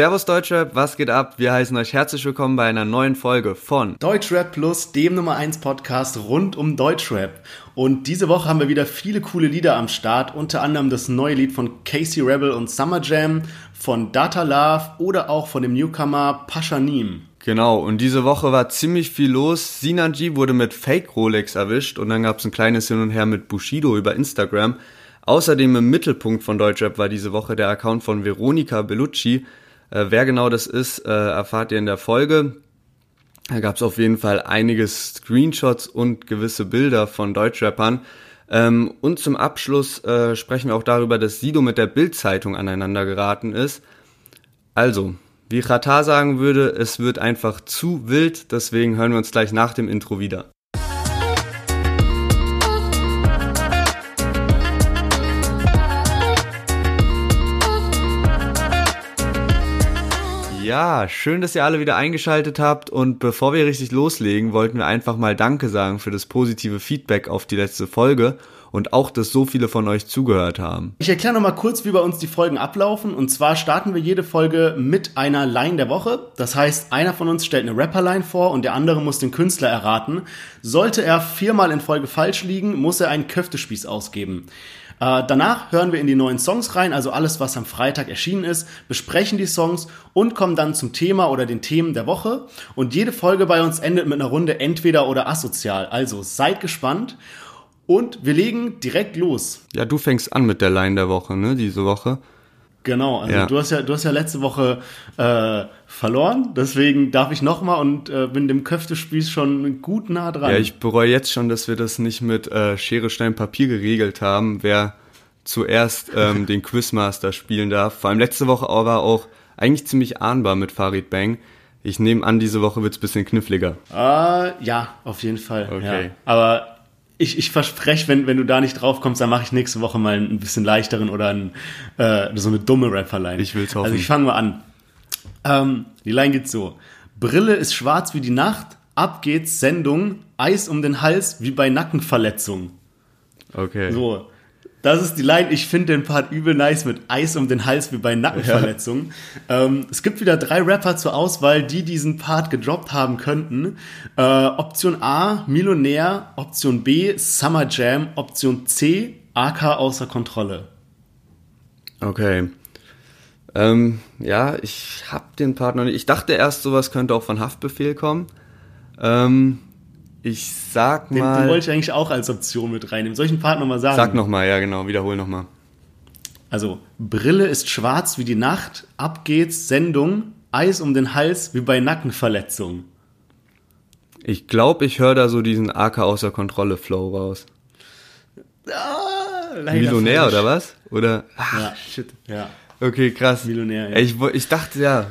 Servus Deutschrap, was geht ab? Wir heißen euch herzlich willkommen bei einer neuen Folge von Deutschrap Plus, dem Nummer 1 Podcast rund um Deutschrap. Und diese Woche haben wir wieder viele coole Lieder am Start, unter anderem das neue Lied von Casey Rebel und Summer Jam, von Data Love oder auch von dem Newcomer Pashanim. Genau, und diese Woche war ziemlich viel los. Sinanji wurde mit Fake Rolex erwischt und dann gab es ein kleines Hin und Her mit Bushido über Instagram. Außerdem im Mittelpunkt von Deutschrap war diese Woche der Account von Veronika Bellucci, äh, wer genau das ist, äh, erfahrt ihr in der Folge. Da gab es auf jeden Fall einige Screenshots und gewisse Bilder von Deutschrappern. Ähm, und zum Abschluss äh, sprechen wir auch darüber, dass Sido mit der Bild-Zeitung aneinander geraten ist. Also, wie Rata sagen würde, es wird einfach zu wild, deswegen hören wir uns gleich nach dem Intro wieder. Ja, schön, dass ihr alle wieder eingeschaltet habt und bevor wir richtig loslegen, wollten wir einfach mal Danke sagen für das positive Feedback auf die letzte Folge und auch, dass so viele von euch zugehört haben. Ich erkläre nochmal kurz, wie bei uns die Folgen ablaufen und zwar starten wir jede Folge mit einer Line der Woche. Das heißt, einer von uns stellt eine Rapper-Line vor und der andere muss den Künstler erraten. Sollte er viermal in Folge falsch liegen, muss er einen Köftespieß ausgeben. Äh, danach hören wir in die neuen Songs rein, also alles, was am Freitag erschienen ist, besprechen die Songs und kommen dann zum Thema oder den Themen der Woche. Und jede Folge bei uns endet mit einer Runde entweder oder asozial. Also seid gespannt. Und wir legen direkt los. Ja, du fängst an mit der Line der Woche, ne, diese Woche. Genau, also ja. du hast ja, du hast ja letzte Woche äh, verloren, deswegen darf ich nochmal und äh, bin dem Köftespieß schon gut nah dran. Ja, ich bereue jetzt schon, dass wir das nicht mit äh, Schere, Stein, Papier geregelt haben, wer zuerst ähm, den Quizmaster spielen darf. Vor allem letzte Woche war auch eigentlich ziemlich ahnbar mit Farid Bang. Ich nehme an, diese Woche wird's bisschen kniffliger. Äh, ja, auf jeden Fall. Okay. Ja. Aber ich, ich verspreche, wenn, wenn du da nicht drauf kommst, dann mache ich nächste Woche mal ein bisschen leichteren oder ein, äh, so eine dumme Rapperline. Ich will's hoffen. Also ich fange mal an. Ähm, die Line geht so. Brille ist schwarz wie die Nacht, ab geht's, Sendung, Eis um den Hals wie bei Nackenverletzung. Okay. So, das ist die Line. Ich finde den Part übel nice mit Eis um den Hals wie bei Nackenverletzungen. Ja. Ähm, es gibt wieder drei Rapper zur Auswahl, die diesen Part gedroppt haben könnten. Äh, Option A, Millionär. Option B, Summer Jam. Option C, AK außer Kontrolle. Okay. Ähm, ja, ich hab den Part noch nicht. Ich dachte erst, sowas könnte auch von Haftbefehl kommen. Ähm, ich sag mal. Den, den wollte ich eigentlich auch als Option mit reinnehmen. Soll ich einen Part nochmal sagen? Sag nochmal, ja, genau, wiederhol nochmal. Also, Brille ist schwarz wie die Nacht, ab geht's, Sendung, Eis um den Hals wie bei Nackenverletzung. Ich glaube, ich höre da so diesen AK außer Kontrolle Flow raus. Ah, Millionär falsch. oder was? Oder? Ach, ja, shit. Ja. Okay, krass. Millionär, ja. Ich, ich dachte, ja,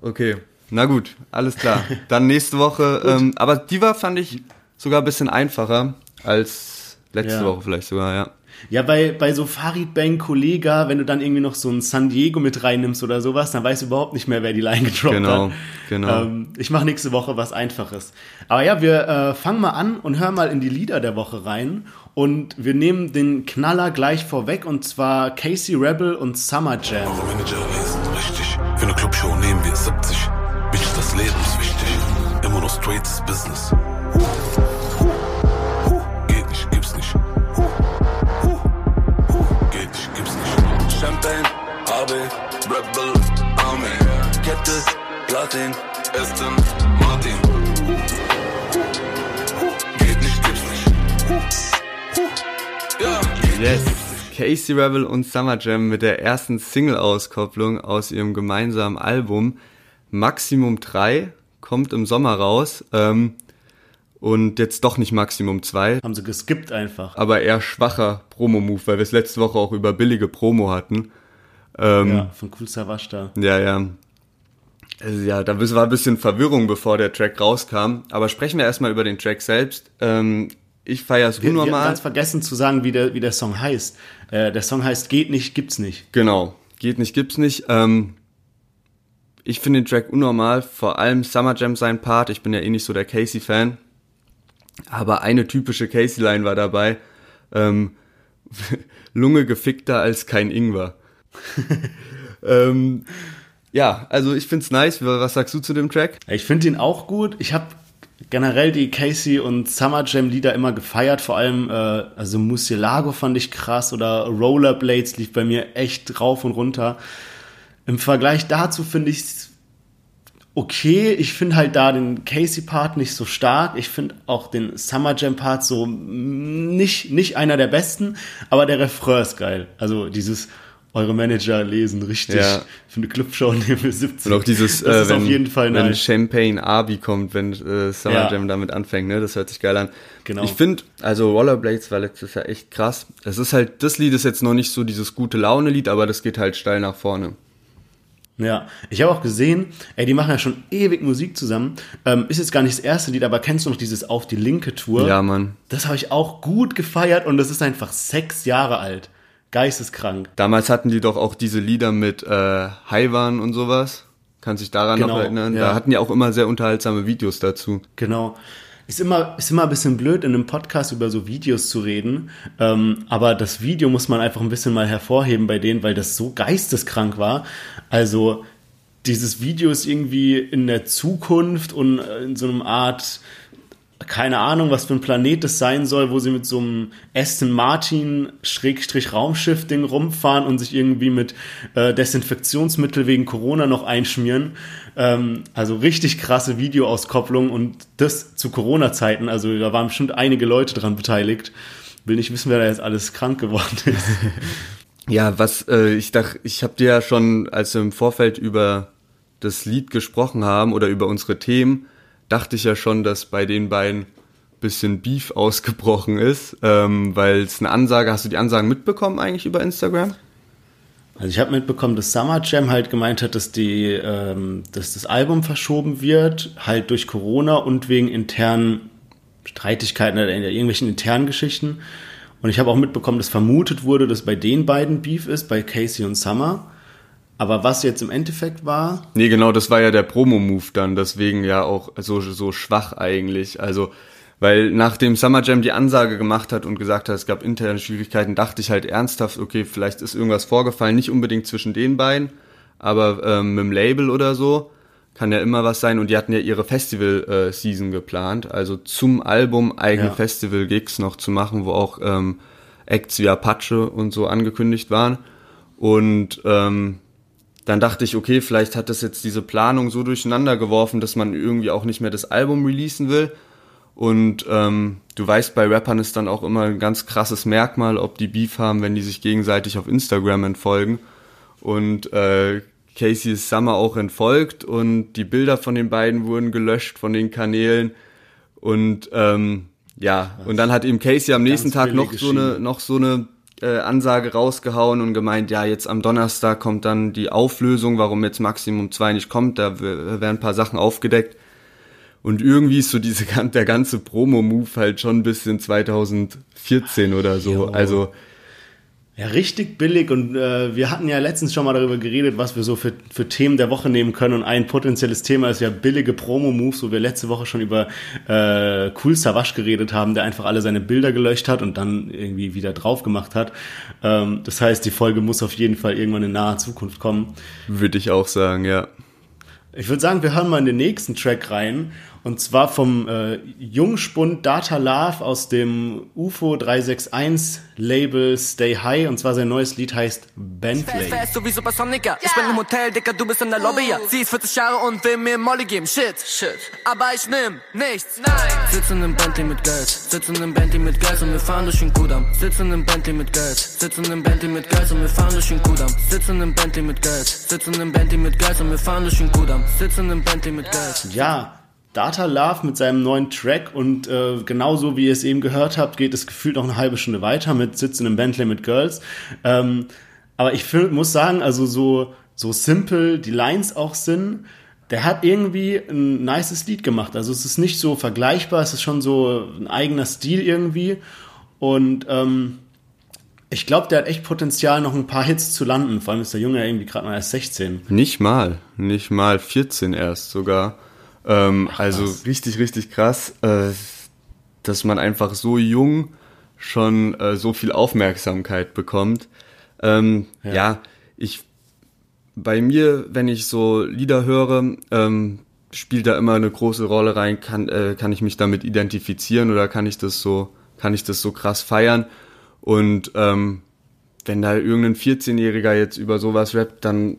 okay. Na gut, alles klar. Dann nächste Woche. ähm, aber die war, fand ich, sogar ein bisschen einfacher als letzte ja. Woche vielleicht sogar, ja. Ja, bei, bei so Farid Bang Kollega, wenn du dann irgendwie noch so ein San Diego mit reinnimmst oder sowas, dann weißt du überhaupt nicht mehr, wer die Line gedroppt genau, hat. Genau, genau. Ähm, ich mache nächste Woche was Einfaches. Aber ja, wir äh, fangen mal an und hören mal in die Lieder der Woche rein. Und wir nehmen den Knaller gleich vorweg und zwar Casey Rebel und Summer Jam. Eure Manager lesen richtig. Für eine Clubshow nehmen wir 70. Bitch, das Leben ist wichtig. Immer noch straightes Business. Geht nicht, gibt's nicht. Geht nicht, gibt's nicht. Champagne, AB, Rebel, Army. Kette, Platin, Aston, Martin. Geht nicht, gibt's nicht. Yes. Casey Rebel und Summer Jam mit der ersten Single-Auskopplung aus ihrem gemeinsamen Album Maximum 3 kommt im Sommer raus. Ähm, und jetzt doch nicht Maximum 2. Haben sie geskippt einfach. Aber eher schwacher Promo-Move, weil wir es letzte Woche auch über billige Promo hatten. Ähm, ja, von Cool Savage da. Ja, ja. Also, ja, da war ein bisschen Verwirrung, bevor der Track rauskam. Aber sprechen wir erstmal über den Track selbst. Ähm, ich feiere es unnormal. Wir haben ganz vergessen zu sagen, wie der, wie der Song heißt. Äh, der Song heißt Geht nicht, gibt's nicht. Genau. Geht nicht, gibt's nicht. Ähm, ich finde den Track unnormal, vor allem Summer Jam sein Part. Ich bin ja eh nicht so der Casey-Fan. Aber eine typische Casey-Line war dabei. Ähm, Lunge gefickter als kein Ingwer. ähm, ja, also ich find's nice. Was sagst du zu dem Track? Ich finde ihn auch gut. Ich habe generell die Casey und Summer Jam Lieder immer gefeiert, vor allem äh, also Musielago fand ich krass oder Rollerblades lief bei mir echt rauf und runter. Im Vergleich dazu finde ich okay. Ich finde halt da den Casey Part nicht so stark. Ich finde auch den Summer Jam Part so nicht nicht einer der besten, aber der Refrain ist geil. Also dieses eure Manager lesen richtig Ja. für eine Clubshow nehmen wir 17. Und auch dieses, das äh, ist wenn, auf jeden Fall wenn nice. Champagne Abi kommt, wenn äh, Summer Ja. Jam damit anfängt, ne? Das hört sich geil an. Genau. Ich finde, also Rollerblades war letztes Jahr echt krass. Es ist halt, das Lied ist jetzt noch nicht so dieses gute Laune-Lied, aber das geht halt steil nach vorne. Ja, ich habe auch gesehen, ey, die machen ja schon ewig Musik zusammen. Ähm, ist jetzt gar nicht das erste Lied, aber kennst du noch dieses Auf die linke Tour? Ja, Mann. Das habe ich auch gut gefeiert und das ist einfach sechs Jahre alt. Geisteskrank. Damals hatten die doch auch diese Lieder mit äh, Haiwan und sowas. Kann sich daran Genau, noch erinnern? ja. Da hatten die auch immer sehr unterhaltsame Videos dazu. Genau. Ist immer, ist immer ein bisschen blöd, in einem Podcast über so Videos zu reden. Ähm, aber das Video muss man einfach ein bisschen mal hervorheben bei denen, weil das so geisteskrank war. Also, dieses Video ist irgendwie in der Zukunft und äh, in so einem Art, keine Ahnung, was für ein Planet das sein soll, wo sie mit so einem Aston Martin Schrägstrich Raumschiff Ding rumfahren und sich irgendwie mit äh, Desinfektionsmittel wegen Corona noch einschmieren. Ähm, also richtig krasse Videoauskopplung und das zu Corona-Zeiten. Also da waren bestimmt einige Leute dran beteiligt. Will nicht wissen, wer da jetzt alles krank geworden ist. Ja, was äh, ich dachte, ich habe dir ja schon, als wir im Vorfeld über das Lied gesprochen haben oder über unsere Themen, dachte ich ja schon, dass bei den beiden bisschen Beef ausgebrochen ist, ähm, weil es eine Ansage, hast du die Ansagen mitbekommen eigentlich über Instagram? Also ich habe mitbekommen, dass Summer Jam halt gemeint hat, dass die, ähm, dass das Album verschoben wird, halt durch Corona und wegen internen Streitigkeiten oder irgendwelchen internen Geschichten. Und ich habe auch mitbekommen, dass vermutet wurde, dass bei den beiden Beef ist, bei Casey und Summer. Aber was jetzt im Endeffekt war, Nee, genau, das war ja der Promo-Move dann, deswegen ja auch so, so schwach eigentlich. Also, weil nachdem Summer Jam die Ansage gemacht hat und gesagt hat, es gab interne Schwierigkeiten, dachte ich halt ernsthaft, okay, vielleicht ist irgendwas vorgefallen, nicht unbedingt zwischen den beiden, aber ähm, mit dem Label oder so. Kann ja immer was sein. Und die hatten ja ihre Festival-Season geplant, also zum Album eigene Ja. Festival-Gigs noch zu machen, wo auch ähm, Acts wie Apache und so angekündigt waren. Und ähm, dann dachte ich, okay, vielleicht hat das jetzt diese Planung so durcheinander geworfen, dass man irgendwie auch nicht mehr das Album releasen will. Und ähm, du weißt, bei Rappern ist dann auch immer ein ganz krasses Merkmal, ob die Beef haben, wenn die sich gegenseitig auf Instagram entfolgen. Und äh, Casey ist Summer auch entfolgt und die Bilder von den beiden wurden gelöscht von den Kanälen. Und ähm, ja, und dann hat eben Casey am nächsten Tag noch so eine, noch so eine äh, Ansage rausgehauen und gemeint, ja, jetzt am Donnerstag kommt dann die Auflösung, warum jetzt Maximum 2 nicht kommt, da werden ein paar Sachen aufgedeckt. Und irgendwie ist so diese, der ganze Promo-Move halt schon ein bisschen 2014 oder so. Jo. Also, Ja, richtig billig und äh, wir hatten ja letztens schon mal darüber geredet, was wir so für, für Themen der Woche nehmen können und ein potenzielles Thema ist ja billige Promo-Moves, wo wir letzte Woche schon über äh, Cool Savage geredet haben, der einfach alle seine Bilder gelöscht hat und dann irgendwie wieder drauf gemacht hat. Ähm, das heißt, die Folge muss auf jeden Fall irgendwann in naher Zukunft kommen. würde ich auch sagen, ja. Ich würde sagen, wir hören mal in den nächsten Track rein. Und zwar vom äh, Jungspund Data Love aus dem UFO 361 Label Stay High. Und zwar sein neues Lied heißt Bentley. Fast, fast, so wie Supersonica. Ich bin im Hotel, Dicker, du bist in der Lobby, ja. Sie ist 40 Jahre und will mir Molly geben. Shit, shit. Aber ich nimm nichts. Nein. Sitzen im Bentley mit Geld. Sitzen im Bentley mit Geld und wir fahren durch den Kudamm. Sitzen im Bentley mit Geld. Sitzen im Bentley mit Geld und wir fahren durch den Kudamm. Sitzen im Bentley mit Geld. Sitzen im Bentley mit Geld und wir fahren durch den Kudamm. Sitzen im Bentley mit Geld. Ja, Data Love mit seinem neuen Track und äh, genauso wie ihr es eben gehört habt, geht es gefühlt noch eine halbe Stunde weiter mit Sitzen im Bentley mit Girls. Ähm, aber ich find, muss sagen, also so, so simpel die Lines auch sind, der hat irgendwie ein nices Lied gemacht. Also es ist nicht so vergleichbar, es ist schon so ein eigener Stil irgendwie. Und ähm, ich glaube, der hat echt Potenzial, noch ein paar Hits zu landen. Vor allem ist der Junge irgendwie gerade mal erst 16. Nicht mal, nicht mal 14 erst sogar. Ähm, also was. richtig, richtig krass, äh, dass man einfach so jung schon äh, so viel Aufmerksamkeit bekommt. Ähm, ja. Ja. ich bei mir, wenn ich so Lieder höre, ähm, spielt da immer eine große Rolle rein, kann, äh, kann ich mich damit identifizieren oder kann ich das so, kann ich das so krass feiern. Und ähm, wenn da irgendein 14-Jähriger jetzt über sowas rappt, dann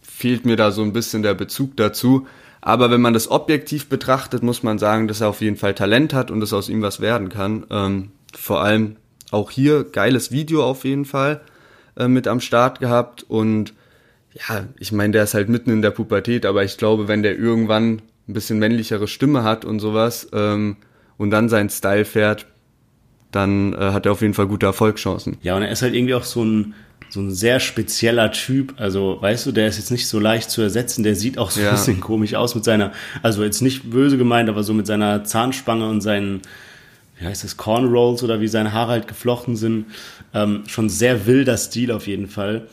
fehlt mir da so ein bisschen der Bezug dazu. Aber wenn man das objektiv betrachtet, muss man sagen, dass er auf jeden Fall Talent hat und dass aus ihm was werden kann. Ähm, vor allem auch hier geiles Video auf jeden Fall äh, mit am Start gehabt und ja, ich meine, der ist halt mitten in der Pubertät, aber ich glaube, wenn der irgendwann ein bisschen männlichere Stimme hat und sowas ähm, und dann seinen Style fährt, dann äh, hat er auf jeden Fall gute Erfolgschancen. Ja, und er ist halt irgendwie auch so ein, so ein sehr spezieller Typ. Also, weißt du, der ist jetzt nicht so leicht zu ersetzen. Der sieht auch so ja. ein bisschen komisch aus mit seiner, also jetzt nicht böse gemeint, aber so mit seiner Zahnspange und seinen, wie heißt das, Cornrolls oder wie seine Haare halt geflochten sind. Ähm, schon sehr wilder Stil auf jeden Fall.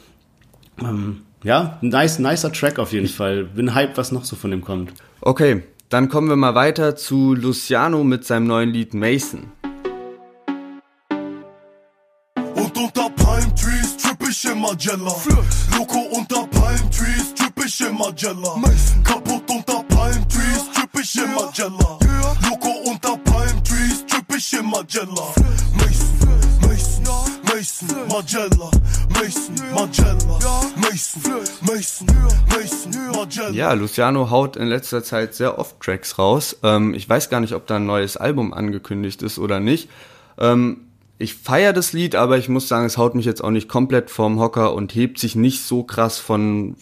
Ähm, ja, nice, nicer Track auf jeden Fall. Bin hyped, was noch so von dem kommt. Okay, dann kommen wir mal weiter zu Luciano mit seinem neuen Lied Mason. In Magella. Loco unter Palm Trees in Magella. Kaputt unter Palm Trees in Magella. Loco unter Palm Trees in Magella. Mason, Magella, Mason, Magella, Mason, Mason, Mason, Magella. Ja, Luciano haut in letzter Zeit sehr oft Tracks raus. Ähm, ich weiß gar nicht, ob da ein neues Album angekündigt ist oder nicht. Ähm, ich feiere das Lied, aber ich muss sagen, es haut mich jetzt auch nicht komplett vom Hocker und hebt sich nicht so krass von,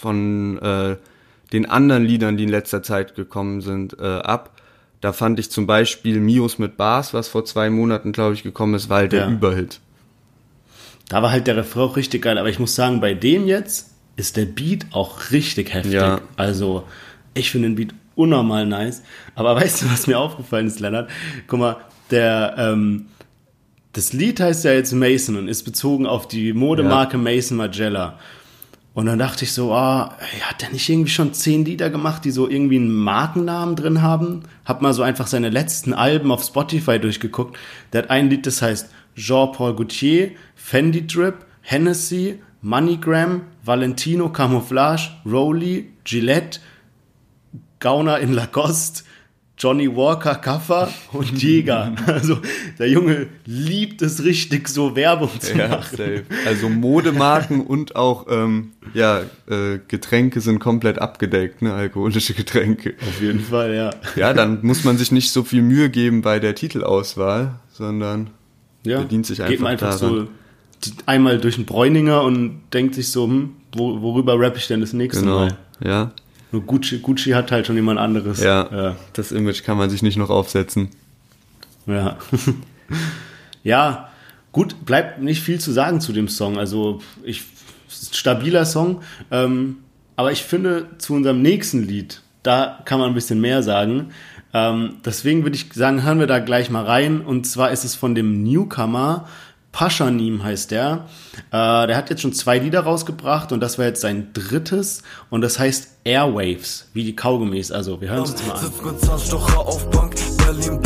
von äh, den anderen Liedern, die in letzter Zeit gekommen sind, äh, ab. Da fand ich zum Beispiel Mios mit Bars, was vor zwei Monaten, glaube ich, gekommen ist, weil halt der ja. Überhit. Da war halt der Refrain auch richtig geil, aber ich muss sagen, bei dem jetzt ist der Beat auch richtig heftig. Ja. Also, ich finde den Beat unnormal nice. Aber weißt du, was mir aufgefallen ist, Lennart? Guck mal, der, ähm, das Lied heißt ja jetzt Mason und ist bezogen auf die Modemarke ja. Mason Magella. Und dann dachte ich so, ah, oh, hat der nicht irgendwie schon zehn Lieder gemacht, die so irgendwie einen Markennamen drin haben? Hab mal so einfach seine letzten Alben auf Spotify durchgeguckt. Der hat ein Lied, das heißt Jean-Paul Gaultier, Fendi Drip, Hennessy, MoneyGram, Valentino Camouflage, Rowley, Gillette, Gauner in Lacoste, Johnny Walker Kaffer und Jäger. Also der Junge liebt es richtig, so Werbung zu ja, machen. Safe. Also Modemarken und auch ähm, ja, äh, Getränke sind komplett abgedeckt, ne? alkoholische Getränke. Auf jeden Fall, ja. Ja, dann muss man sich nicht so viel Mühe geben bei der Titelauswahl, sondern ja, bedient sich einfach, geht man einfach daran. so einmal durch den Bräuninger und denkt sich so, hm, wo, worüber rappe ich denn das nächste genau, Mal? Ja. Nur Gucci, Gucci hat halt schon jemand anderes. Ja, ja, das Image kann man sich nicht noch aufsetzen. Ja. ja, gut, bleibt nicht viel zu sagen zu dem Song. Also, ich, stabiler Song. Ähm, aber ich finde, zu unserem nächsten Lied, da kann man ein bisschen mehr sagen. Ähm, deswegen würde ich sagen, hören wir da gleich mal rein. Und zwar ist es von dem Newcomer, Paschanim heißt der. Äh, der hat jetzt schon zwei Lieder rausgebracht und das war jetzt sein drittes. Und das heißt Airwaves, wie die Kaugummis. Also, wir hören uns mal an. Berlin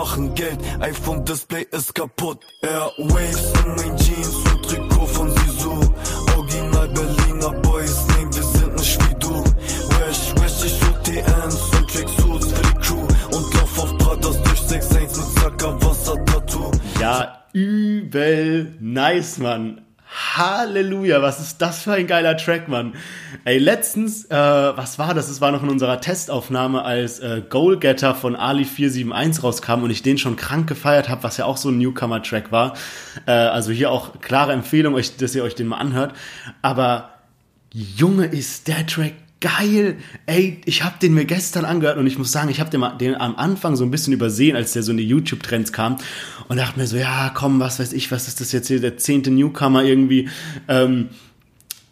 machen Geld, iPhone Display ist kaputt, Airwaves in mein Jeans und Trikot von Sisu, Original Berliner Ja, übel nice, Mann. Halleluja, was ist das für ein geiler Track, Mann. Ey, letztens, äh, was war das? Es war noch in unserer Testaufnahme, als äh, Goalgetter von Ali 471 rauskam und ich den schon krank gefeiert habe, was ja auch so ein Newcomer-Track war. Äh, also hier auch klare Empfehlung, euch, dass ihr euch den mal anhört. Aber Junge, ist der Track geil. Ey, ich habe den mir gestern angehört und ich muss sagen, ich habe den, den am Anfang so ein bisschen übersehen, als der so in die YouTube-Trends kam und dachte mir so, ja, komm, was weiß ich, was ist das jetzt hier, der zehnte Newcomer irgendwie. Ähm,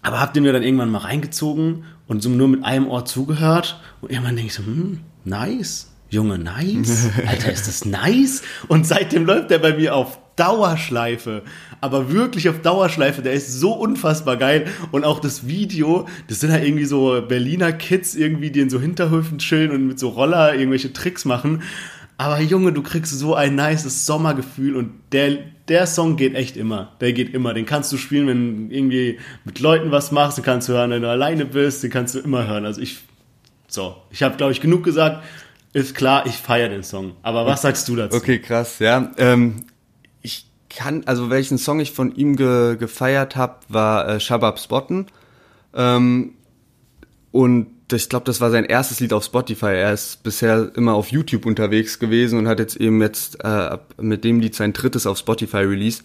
aber hab den mir dann irgendwann mal reingezogen und so nur mit einem Ohr zugehört und irgendwann denke ich so, hm, nice. Junge, nice. Alter, ist das nice? Und seitdem läuft der bei mir auf Dauerschleife. Aber wirklich auf Dauerschleife. Der ist so unfassbar geil. Und auch das Video, das sind halt irgendwie so Berliner Kids irgendwie, die in so Hinterhöfen chillen und mit so Roller irgendwelche Tricks machen. Aber Junge, du kriegst so ein nices Sommergefühl und der, der Song geht echt immer. Der geht immer. Den kannst du spielen, wenn du irgendwie mit Leuten was machst. Den kannst du hören, wenn du alleine bist. Den kannst du immer hören. Also ich, so. Ich habe, glaube ich, genug gesagt. Ist klar, ich feiere den Song. Aber was sagst du dazu? Okay, krass, ja. Ähm, kann, also welchen Song ich von ihm ge, gefeiert habe, war äh, Shabab Spotten. Ähm, und ich glaube, das war sein erstes Lied auf Spotify. Er ist bisher immer auf YouTube unterwegs gewesen und hat jetzt eben jetzt äh, mit dem Lied sein drittes auf Spotify released.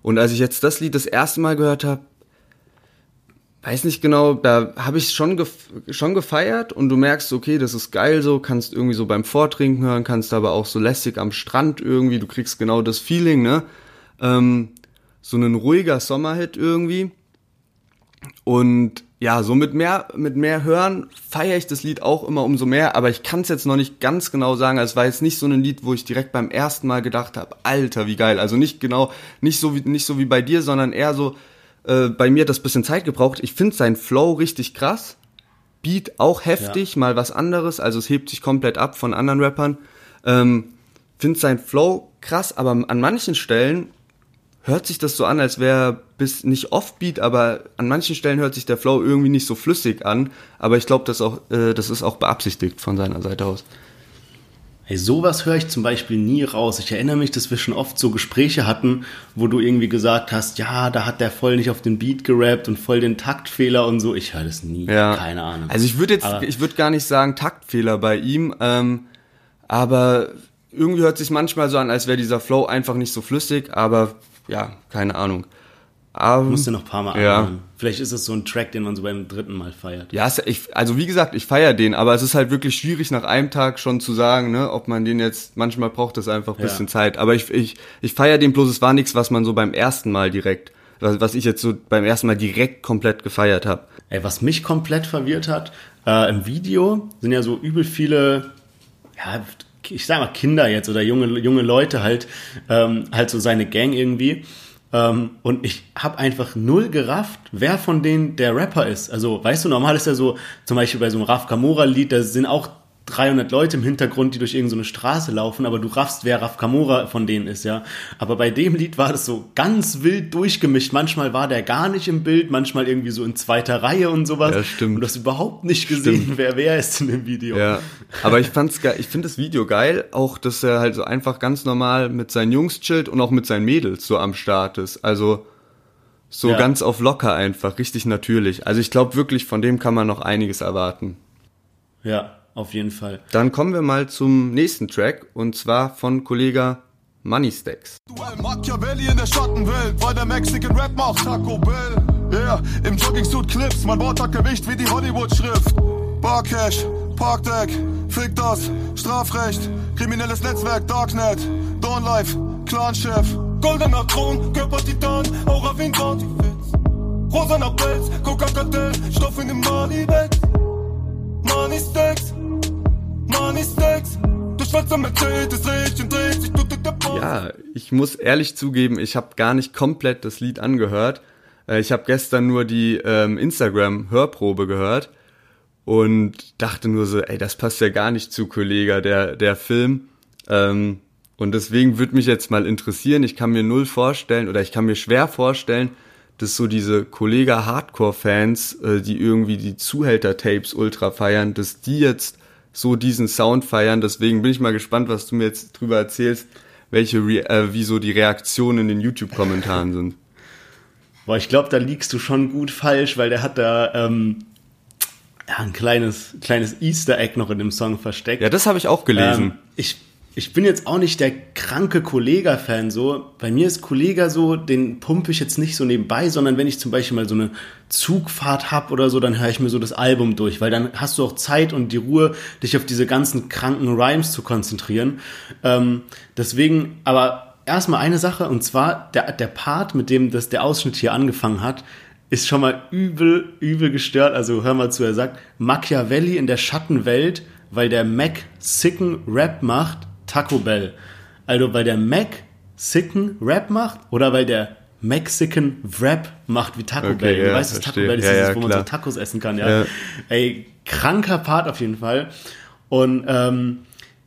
Und als ich jetzt das Lied das erste Mal gehört habe, weiß nicht genau, da habe ich schon gef schon gefeiert und du merkst, okay, das ist geil so, kannst irgendwie so beim Vortrinken hören, kannst aber auch so lässig am Strand irgendwie, du kriegst genau das Feeling, ne? Ähm, so ein ruhiger Sommerhit irgendwie. Und ja, so mit mehr, mit mehr Hören feiere ich das Lied auch immer umso mehr, aber ich kann es jetzt noch nicht ganz genau sagen. Also es war jetzt nicht so ein Lied, wo ich direkt beim ersten Mal gedacht habe, Alter, wie geil. Also nicht genau, nicht so wie, nicht so wie bei dir, sondern eher so, äh, bei mir hat das bisschen Zeit gebraucht. Ich finde sein Flow richtig krass. Beat auch heftig, ja. mal was anderes, also es hebt sich komplett ab von anderen Rappern. Ähm, finde sein Flow krass, aber an manchen Stellen hört sich das so an, als wäre bis nicht Offbeat, aber an manchen Stellen hört sich der Flow irgendwie nicht so flüssig an. Aber ich glaube, das, äh, das ist auch beabsichtigt von seiner Seite aus. Hey, sowas höre ich zum Beispiel nie raus. Ich erinnere mich, dass wir schon oft so Gespräche hatten, wo du irgendwie gesagt hast, ja, da hat der voll nicht auf den Beat gerappt und voll den Taktfehler und so. Ich höre das nie. Ja. Keine Ahnung. Also ich würde jetzt, aber ich würde gar nicht sagen Taktfehler bei ihm, ähm, aber irgendwie hört sich manchmal so an, als wäre dieser Flow einfach nicht so flüssig, aber ja, keine Ahnung. Um, Musst du noch ein paar Mal ja. anhören. Vielleicht ist es so ein Track, den man so beim dritten Mal feiert. Ja, ich, also wie gesagt, ich feiere den, aber es ist halt wirklich schwierig nach einem Tag schon zu sagen, ne, ob man den jetzt, manchmal braucht es einfach ein bisschen ja. Zeit. Aber ich, ich, ich feiere den bloß, es war nichts, was man so beim ersten Mal direkt, was, was ich jetzt so beim ersten Mal direkt komplett gefeiert habe. Ey, was mich komplett verwirrt hat, äh, im Video sind ja so übel viele, ja, ich sag mal Kinder jetzt oder junge, junge Leute halt, ähm, halt so seine Gang irgendwie. Ähm, und ich habe einfach null gerafft, wer von denen der Rapper ist. Also, weißt du, normal ist ja so, zum Beispiel bei so einem Raf Kamora-Lied, da sind auch 300 Leute im Hintergrund, die durch irgendeine so Straße laufen, aber du raffst, wer Raf Kamora von denen ist, ja. Aber bei dem Lied war das so ganz wild durchgemischt. Manchmal war der gar nicht im Bild, manchmal irgendwie so in zweiter Reihe und sowas. Ja, stimmt. Und du hast überhaupt nicht gesehen, stimmt. wer wer ist in dem Video. Ja. Aber ich fand's geil, ich finde das Video geil, auch, dass er halt so einfach ganz normal mit seinen Jungs chillt und auch mit seinen Mädels so am Start ist. Also, so ja. ganz auf locker einfach, richtig natürlich. Also ich glaube wirklich, von dem kann man noch einiges erwarten. Ja, auf jeden Fall. Dann kommen wir mal zum nächsten Track und zwar von Kollege Money Stacks. Duell Machiavelli in der Schattenwelt, weil der Mexican Rap macht Taco Bell. Yeah, im Joggingsuit Clips, mein Wort hat Gewicht wie die Hollywood-Schrift. Barcash, Parkdeck, Fick das, Strafrecht, kriminelles Netzwerk, Darknet, Dornlife, Clan-Chef. Goldener Thron, Körper-Titan, Aura wie ein Rosaner Pelz, Coca-Kartell, Stoff in dem Mali-Bett. Money Stacks, ja, ich muss ehrlich zugeben, ich habe gar nicht komplett das Lied angehört. Äh, ich habe gestern nur die ähm, Instagram-Hörprobe gehört und dachte nur so, ey, das passt ja gar nicht zu Kollega, der, der Film. Ähm, und deswegen würde mich jetzt mal interessieren, ich kann mir null vorstellen oder ich kann mir schwer vorstellen, dass so diese Kollega Hardcore-Fans, äh, die irgendwie die Zuhälter-Tapes ultra feiern, dass die jetzt so diesen Sound feiern. Deswegen bin ich mal gespannt, was du mir jetzt drüber erzählst, welche Re äh, wie so die Reaktionen in den YouTube-Kommentaren sind. Boah, ich glaube, da liegst du schon gut falsch, weil der hat da ähm, ja, ein kleines, kleines Easter Egg noch in dem Song versteckt. Ja, das habe ich auch gelesen. Ähm, ich ich bin jetzt auch nicht der kranke Kollega-Fan so. Bei mir ist Kollega so, den pumpe ich jetzt nicht so nebenbei, sondern wenn ich zum Beispiel mal so eine Zugfahrt hab oder so, dann höre ich mir so das Album durch, weil dann hast du auch Zeit und die Ruhe, dich auf diese ganzen kranken Rhymes zu konzentrieren. Ähm, deswegen, aber erstmal eine Sache, und zwar der, der Part, mit dem das, der Ausschnitt hier angefangen hat, ist schon mal übel, übel gestört. Also hör mal zu, er sagt, Machiavelli in der Schattenwelt, weil der Mac sicken Rap macht, Taco Bell. Also, weil der Mac Mexican Rap macht oder weil der Mexican Wrap macht wie Taco Okay, Bell. Du ja, weißt, was Taco. Bell ist, Ja, dieses, ja, wo man so. Tacos essen kann, ja. Ja. Ey, kranker Part auf jeden Fall. Und ähm,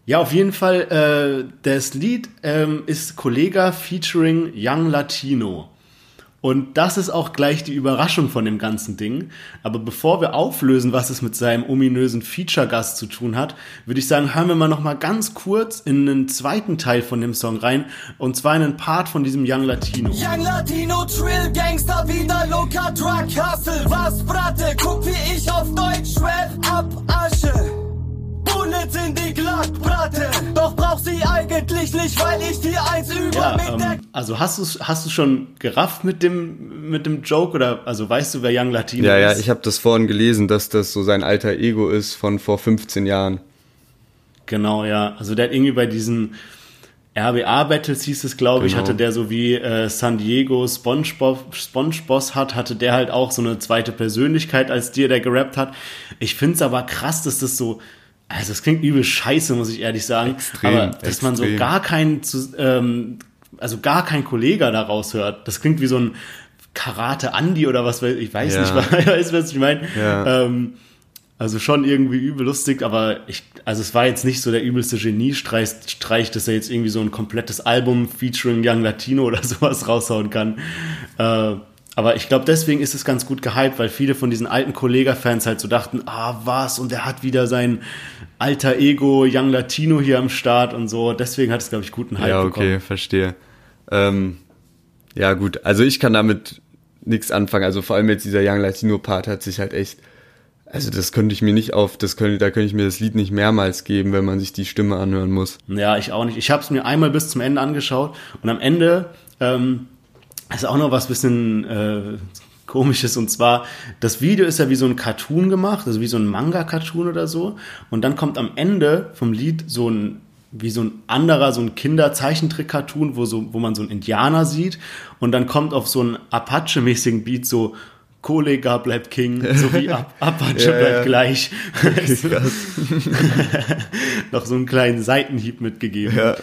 ja, auf jeden Fall, äh, das Lied ähm, ist Kollega featuring Young Latino. Und das ist auch gleich die Überraschung von dem ganzen Ding. Aber bevor wir auflösen, was es mit seinem ominösen Feature-Gast zu tun hat, würde ich sagen, hören wir mal noch mal ganz kurz in einen zweiten Teil von dem Song rein. Und zwar in einen Part von diesem Young Latino. Young Latino, Trill, Gangster, wieder locker, Drug Hustle, nicht, weil ich dir eins über Ja, mit der ähm, also hast du hast du schon gerafft mit dem mit dem Joke oder also weißt du, wer Young Latino Ja, ja, ist? ich habe das vorhin gelesen, dass das so sein alter Ego ist von vor 15 Jahren. Genau, ja. Also der hat irgendwie bei diesen RBA-Battles hieß es, glaube ich, Genau. hatte der so wie äh, San Diego SpongeBob, SpongeBoss hat, hatte der halt auch so eine zweite Persönlichkeit als dir, der gerappt hat. Ich find's aber krass, dass das so, also es klingt übel scheiße, muss ich ehrlich sagen. Extrem, aber dass man so extrem. gar keinen, zu- ähm, also gar kein Kollege daraus hört. Das klingt wie so ein Karate Andi oder was weiß ich, weiß Ja. nicht, weiß, was ich meine. Ja. Ähm, also schon irgendwie übel lustig, aber ich, also es war jetzt nicht so der übelste Geniestreich, Streich, dass er jetzt irgendwie so ein komplettes Album featuring Young Latino oder sowas raushauen kann. Äh, aber ich glaube, deswegen ist es ganz gut gehypt, weil viele von diesen alten Kollega-Fans halt so dachten, ah, was, und er hat wieder sein alter Ego Young Latino hier am Start und so. Deswegen hat es, glaube ich, guten Hype ja, okay, bekommen. verstehe. Ähm, ja, gut, also ich kann damit nichts anfangen. Also vor allem jetzt dieser Young Latino Part hat sich halt echt, also das könnte ich mir nicht auf, das könnte, da könnte ich mir das Lied nicht mehrmals geben, wenn man sich die Stimme anhören muss. Ja, ich auch nicht. Ich habe es mir einmal bis zum Ende angeschaut und am Ende ähm, ist auch noch was bisschen äh, komisches und zwar das Video ist ja wie so ein Cartoon gemacht, also wie so ein Manga-Cartoon oder so und dann kommt am Ende vom Lied so ein wie so ein anderer, so ein Kinder-Zeichentrick-Cartoon, wo, so, wo man so einen Indianer sieht und dann kommt auf so einen Apache-mäßigen Beat so Kollega bleibt King, so wie Ap Apache Ja, bleibt ja. gleich. Noch so einen kleinen Seitenhieb mitgegeben. Ja.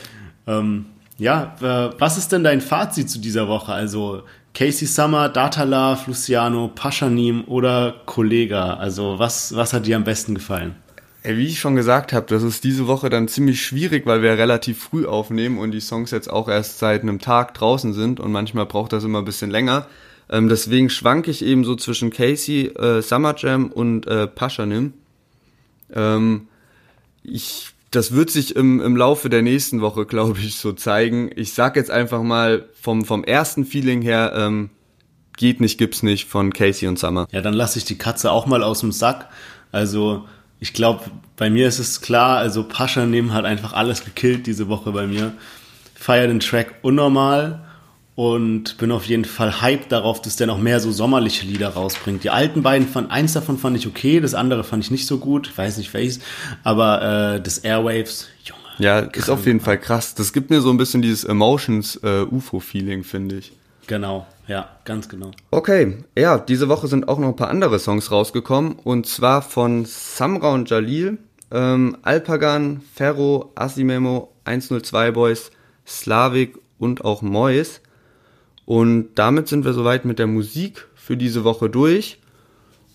Ähm, ja, äh, was ist denn dein Fazit zu dieser Woche? Also Casey Summer, Datala, Luciano, Paschanim oder Kollega? Also was, was hat dir am besten gefallen? Wie ich schon gesagt habe, das ist diese Woche dann ziemlich schwierig, weil wir relativ früh aufnehmen und die Songs jetzt auch erst seit einem Tag draußen sind und manchmal braucht das immer ein bisschen länger. Ähm, deswegen schwanke ich eben so zwischen Casey, äh, Summer Jam und äh, Paschanim. Ähm, ich, das wird sich im, im Laufe der nächsten Woche, glaube ich, so zeigen. Ich sag jetzt einfach mal vom, vom ersten Feeling her, ähm, geht nicht, gibt's nicht von Casey und Summer. Ja, dann lasse ich die Katze auch mal aus dem Sack. Also ich glaube, bei mir ist es klar, also Paschanim hat einfach alles gekillt diese Woche bei mir. Feier den Track unnormal und bin auf jeden Fall hyped darauf, dass der noch mehr so sommerliche Lieder rausbringt. Die alten beiden fand, eins davon fand ich okay, das andere fand ich nicht so gut, ich weiß nicht welches, aber äh, das Airwaves, Junge. Ja, ist auf jeden Fall krass. Das gibt mir so ein bisschen dieses Emotions äh, finde ich. Genau, ja, ganz genau. Okay, ja, diese Woche sind auch noch ein paar andere Songs rausgekommen und zwar von Samra und Jalil, ähm, Alpagan, Ferro, Asimemo, 102 Boys, Slavik und auch Mois. Und damit sind wir soweit mit der Musik für diese Woche durch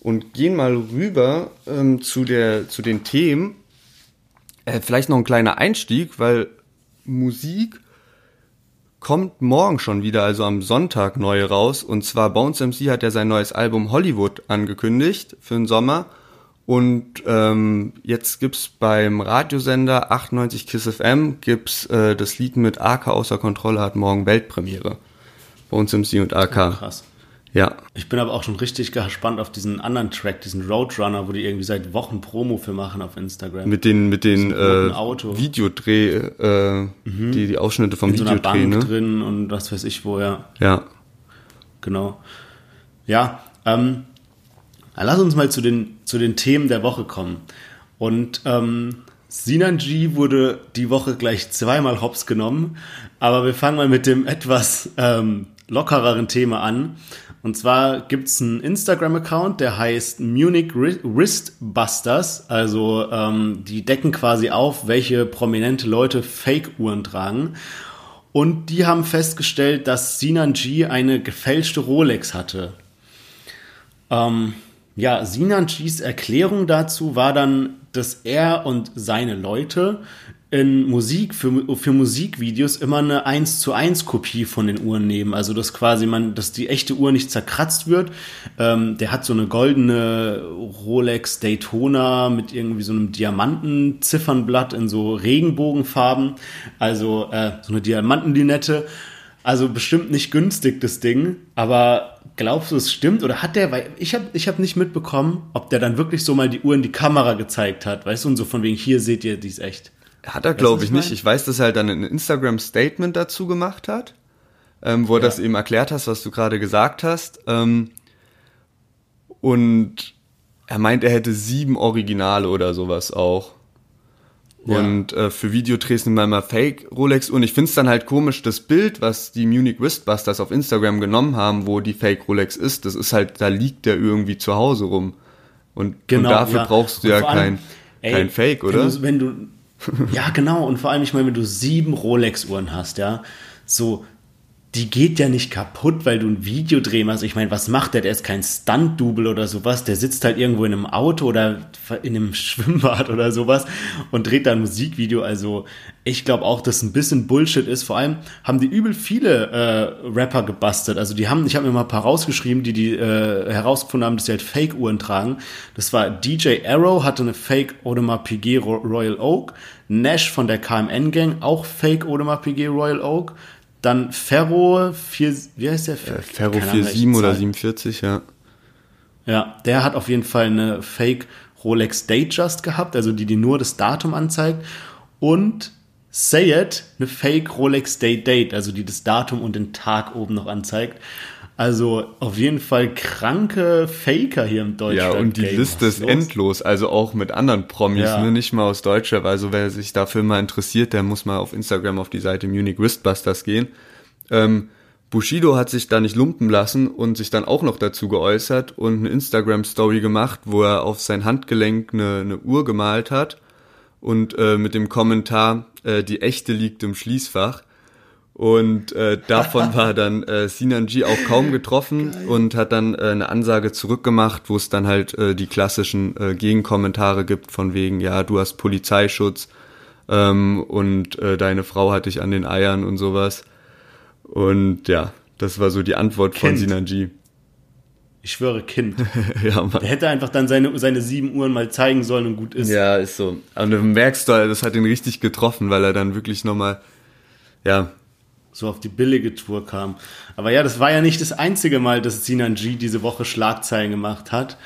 und gehen mal rüber ähm, zu, der, zu den Themen. Äh, vielleicht noch ein kleiner Einstieg, weil Musik kommt morgen schon wieder, also am Sonntag neu raus. Und zwar Bones MC hat ja sein neues Album Hollywood angekündigt für den Sommer. Und ähm, jetzt gibt's beim Radiosender 98 Kiss FM gibt's äh, das Lied mit AK außer Kontrolle hat morgen Weltpremiere. Bones MC und AK. Krass. Ja, Ich bin aber auch schon richtig gespannt auf diesen anderen Track, diesen Roadrunner, wo die irgendwie seit Wochen Promo für machen auf Instagram. mit den mit den So äh, Auto. Videodreh, äh, die die Ausschnitte vom in so einer Videodreh, Bank ne? drin und was weiß ich wo, ja. Ja. Genau. Ja, ähm, lass uns mal zu den, zu den Themen der Woche kommen. Und ähm, Sinan G wurde die Woche gleich zweimal hops genommen, aber wir fangen mal mit dem etwas ähm, lockereren Thema an. Und zwar gibt's einen Instagram-Account, der heißt Munich Wri- Wristbusters. Also ähm, die decken quasi auf, welche prominente Leute Fake-Uhren tragen. Und die haben festgestellt, dass Sinan G eine gefälschte Rolex hatte. Ähm, ja, Sinan Gs Erklärung dazu war dann, dass er und seine Leute in Musik, für, für Musikvideos immer eine 1 zu 1 Kopie von den Uhren nehmen. Also, dass quasi man, dass die echte Uhr nicht zerkratzt wird. Ähm, der hat so eine goldene Rolex Daytona mit irgendwie so einem Diamantenziffernblatt in so Regenbogenfarben. Also, äh, so eine Diamantenlinette. Also bestimmt nicht günstig, das Ding. Aber glaubst du, es stimmt? Oder hat der, weil ich habe ich hab nicht mitbekommen, ob der dann wirklich so mal die Uhr in die Kamera gezeigt hat. Weißt du, und so von wegen, hier seht ihr, die ist echt. Hat er, glaube ich, nicht. Ich weiß, dass er halt dann ein Instagram-Statement dazu gemacht hat, ähm, wo er ja. das eben erklärt hast, was du gerade gesagt hast. Ähm, und er meint, er hätte sieben Originale oder sowas auch. Ja. Und äh, für Videodrehs nimmt man mal Fake Rolex und ich finde es dann halt komisch, das Bild, was die Munich Wristbusters auf Instagram genommen haben, wo die Fake Rolex ist, das ist halt, da liegt der irgendwie zu Hause rum. Und, genau, und dafür ja. brauchst du und ja kein, ey, kein Fake, oder? Wenn du, wenn du ja, genau. Und vor allem, ich meine, wenn du sieben Rolex-Uhren hast, ja, so, die geht ja nicht kaputt, weil du ein Video drehen machst. Ich meine, was macht der? Der ist kein Stunt-Double oder sowas. Der sitzt halt irgendwo in einem Auto oder in einem Schwimmbad oder sowas und dreht da ein Musikvideo. Also ich glaube auch, dass ein bisschen Bullshit ist. Vor allem haben die übel viele äh, Rapper gebastelt. Also die haben, ich habe mir mal ein paar rausgeschrieben, die die äh, herausgefunden haben, dass sie halt Fake-Uhren tragen. Das war DJ Arrow, hatte eine Fake Audemars PG Royal Oak. Nash von der KMN Gang, auch Fake Audemars PG Royal Oak. Dann Ferro 4, wie heißt der? Äh, Ferro 47 oder 47, ja. Ja, der hat auf jeden Fall eine Fake Rolex Datejust gehabt, also die, die nur das Datum anzeigt. Und Sayed eine Fake Rolex Date Date, also die das Datum und den Tag oben noch anzeigt. Also auf jeden Fall kranke Faker hier im Deutschland. Ja, und die Liste ist endlos, also auch mit anderen Promis, ja. ne? nicht mal aus Deutschland. Also wer sich dafür mal interessiert, der muss mal auf Instagram auf die Seite Munich Wristbusters gehen. Ähm, Bushido hat sich da nicht lumpen lassen und sich dann auch noch dazu geäußert und eine Instagram-Story gemacht, wo er auf sein Handgelenk eine, eine Uhr gemalt hat und äh, mit dem Kommentar, äh, die echte liegt im Schließfach. Und äh, davon war dann äh, Sinanji auch kaum getroffen Geil. und hat dann äh, eine Ansage zurückgemacht, wo es dann halt äh, die klassischen äh, Gegenkommentare gibt von wegen, ja, du hast Polizeischutz ähm, und äh, deine Frau hat dich an den Eiern und sowas. Und ja, das war so die Antwort kind. von Sinanji. Ich schwöre, Kind. ja, Mann. Der hätte einfach dann seine, seine sieben Uhren mal zeigen sollen und gut ist. Ja, ist so. Und du merkst du, das hat ihn richtig getroffen, weil er dann wirklich nochmal, ja, so auf die billige Tour kam. Aber ja, das war ja nicht das einzige Mal, dass Sinan G diese Woche Schlagzeilen gemacht hat.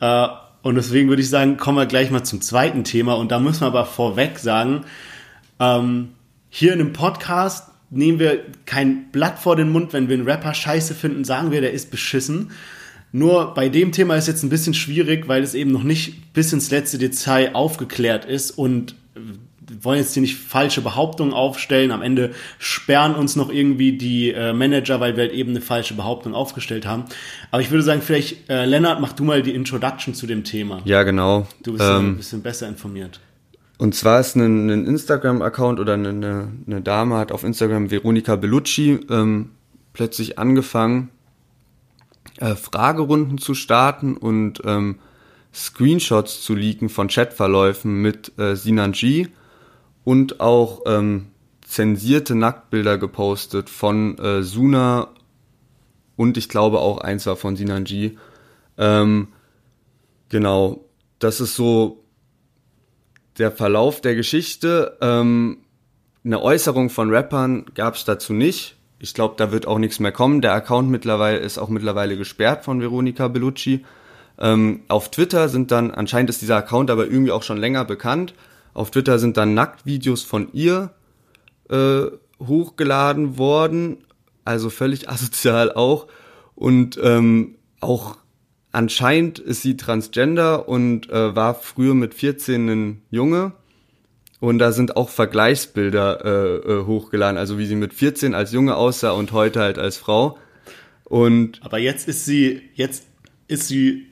Äh, und deswegen würde ich sagen, kommen wir gleich mal zum zweiten Thema. Und da müssen wir aber vorweg sagen, ähm, hier in dem Podcast nehmen wir kein Blatt vor den Mund, wenn wir einen Rapper scheiße finden, sagen wir, der ist beschissen. Nur bei dem Thema ist jetzt ein bisschen schwierig, weil es eben noch nicht bis ins letzte Detail aufgeklärt ist und wollen jetzt hier nicht falsche Behauptungen aufstellen. Am Ende sperren uns noch irgendwie die äh, Manager, weil wir halt eben eine falsche Behauptung aufgestellt haben. Aber ich würde sagen, vielleicht, äh, Lennart, mach du mal die Introduction zu dem Thema. Ja, genau. Du bist ähm, ein bisschen besser informiert. Und zwar ist ein, ein Instagram-Account oder eine, eine, Dame hat auf Instagram Veronika Bellucci ähm, plötzlich angefangen, äh, Fragerunden zu starten und ähm, Screenshots zu leaken von Chatverläufen mit äh, Sinan G und auch ähm, zensierte Nacktbilder gepostet von äh, Suna und ich glaube auch eins war von Sinanji. Ähm, genau, das ist so der Verlauf der Geschichte. Ähm, eine Äußerung von Rappern gab es dazu nicht. Ich glaube, da wird auch nichts mehr kommen. Der Account mittlerweile ist auch mittlerweile gesperrt von Veronika Bellucci. Ähm, auf Twitter sind dann, anscheinend ist dieser Account aber irgendwie auch schon länger bekannt, auf Twitter sind dann Nacktvideos von ihr äh, hochgeladen worden, also völlig asozial auch. Und ähm, auch anscheinend ist sie transgender und äh, war früher mit 14 ein Junge. Und da sind auch Vergleichsbilder äh, äh, hochgeladen, also wie sie mit 14 als Junge aussah und heute halt als Frau. Und aber jetzt ist sie jetzt ist sie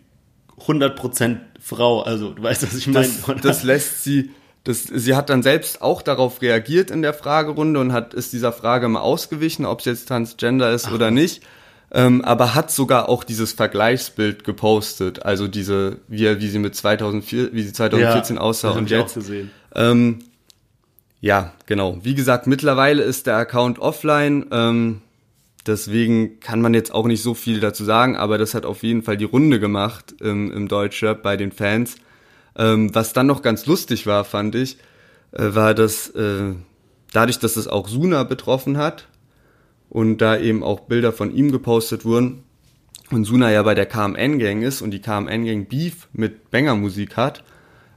100% Frau, also du weißt, was ich meine. Das, das lässt sie das, sie hat dann selbst auch darauf reagiert in der Fragerunde und hat ist dieser Frage mal ausgewichen, ob es jetzt Transgender ist Ach. oder nicht. Ähm, aber hat sogar auch dieses Vergleichsbild gepostet, also diese, wie, wie sie mit 2004, wie sie 2014 ja, aussah und jetzt. Ähm, ja, genau. Wie gesagt, mittlerweile ist der Account offline. Ähm, deswegen kann man jetzt auch nicht so viel dazu sagen, aber das hat auf jeden Fall die Runde gemacht im, im Deutschrap bei den Fans. Ähm, was dann noch ganz lustig war, fand ich, äh, war, dass äh, dadurch, dass es auch Suna betroffen hat, und da eben auch Bilder von ihm gepostet wurden und Suna ja bei der KMN Gang ist und die KMN Gang Beef mit Banger Musik hat,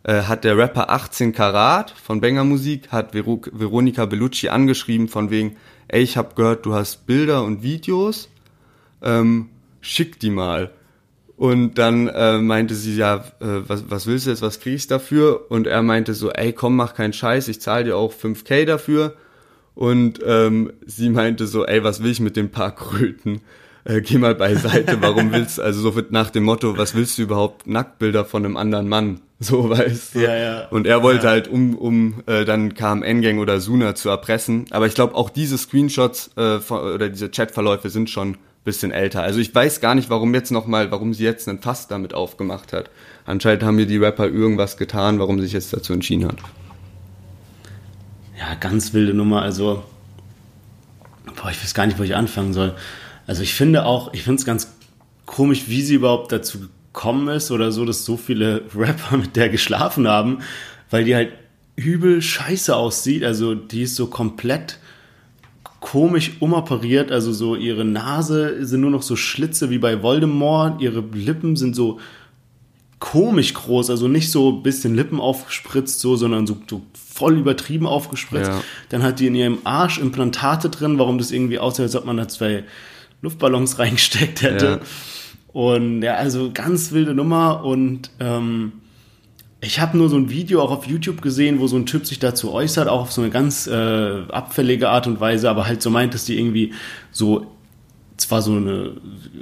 äh, hat der Rapper 18 Karat von Banger Musik hat Vero Veronika Bellucci angeschrieben von wegen, ey, ich hab gehört, du hast Bilder und Videos, ähm, schick die mal. Und dann äh, meinte sie, ja, äh, was, was willst du jetzt, was krieg ich dafür? Und er meinte so, ey, komm, mach keinen Scheiß, ich zahle dir auch 5k dafür. Und ähm, sie meinte so, ey, was will ich mit den paar Kröten? Äh, geh mal beiseite, warum willst du, also so nach dem Motto, was willst du überhaupt Nacktbilder von einem anderen Mann? So, weißt du? Ja, ja. Und er wollte ja. halt, um, um äh, dann kam N-Gang oder Suna zu erpressen. Aber ich glaube, auch diese Screenshots äh, von, oder diese Chatverläufe sind schon bisschen älter. Also ich weiß gar nicht, warum jetzt nochmal, warum sie jetzt einen Fass damit aufgemacht hat. Anscheinend haben mir die Rapper irgendwas getan, warum sie sich jetzt dazu entschieden hat ja, ganz wilde Nummer. Also, boah, ich weiß gar nicht, wo ich anfangen soll. Also ich finde auch, ich finde es ganz komisch, wie sie überhaupt dazu gekommen ist oder so, dass so viele Rapper mit der geschlafen haben, weil die halt übel scheiße aussieht. Also die ist so komplett komisch umoperiert, also so ihre Nase sind nur noch so Schlitze wie bei Voldemort, ihre Lippen sind so komisch groß, also nicht so ein bisschen Lippen aufgespritzt, so, sondern so, so voll übertrieben aufgespritzt. Ja. Dann hat die in ihrem Arsch Implantate drin, warum das irgendwie aussieht, als ob man da zwei Luftballons reingesteckt hätte. Ja. Und ja, also ganz wilde Nummer und ähm, ich habe nur so ein Video auch auf YouTube gesehen, wo so ein Typ sich dazu äußert, auch auf so eine ganz äh, abfällige Art und Weise, aber halt so meint, dass die irgendwie so zwar so eine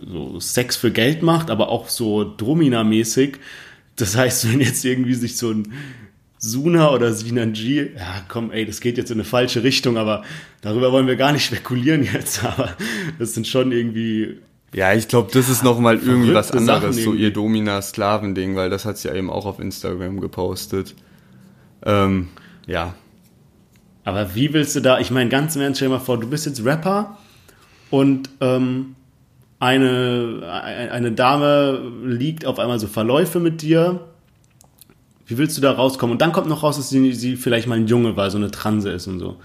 so Sex für Geld macht, aber auch so Domina-mäßig. Das heißt, wenn jetzt irgendwie sich so ein Suna oder Sinanji, ja komm, ey, das geht jetzt in eine falsche Richtung, aber darüber wollen wir gar nicht spekulieren jetzt, aber das sind schon irgendwie ja, ich glaube, das ist noch mal irgendwie was anderes, so ihr Domina-Sklaven-Ding, weil das hat sie ja eben auch auf Instagram gepostet. Ähm, ja. Aber wie willst du da, ich meine, ganz im Ernst, stell dir mal vor, du bist jetzt Rapper und ähm, eine, eine Dame liegt auf einmal so Verläufe mit dir. Wie willst du da rauskommen? Und dann kommt noch raus, dass sie, sie vielleicht mal ein Junge war, so eine Transe ist und so.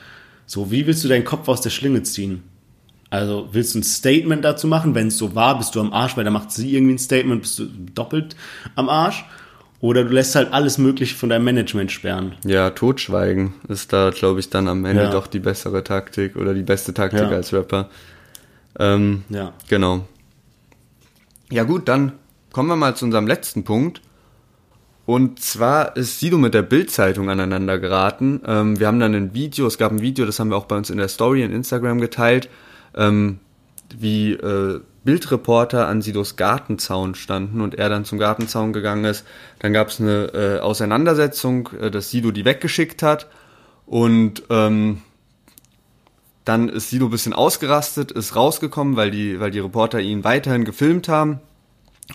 So, wie willst du deinen Kopf aus der Schlinge ziehen? Also willst du ein Statement dazu machen? Wenn es so war, bist du am Arsch, weil da macht sie irgendwie ein Statement, bist du doppelt am Arsch. Oder du lässt halt alles Mögliche von deinem Management sperren. Ja, totschweigen ist da, glaube ich, dann am Ende ja. doch die bessere Taktik oder die beste Taktik ja. als Rapper. Ähm, ja. Genau. Ja gut, dann kommen wir mal zu unserem letzten Punkt. Und zwar ist Sido mit der Bild-Zeitung aneinander geraten. Ähm, wir haben dann ein Video, es gab ein Video, das haben wir auch bei uns in der Story in Instagram geteilt, ähm, wie äh, Bildreporter an Sidos Gartenzaun standen und er dann zum Gartenzaun gegangen ist. Dann gab es eine äh, Auseinandersetzung, äh, dass Sido die weggeschickt hat und ähm, dann ist Sido ein bisschen ausgerastet, ist rausgekommen, weil die, weil die Reporter ihn weiterhin gefilmt haben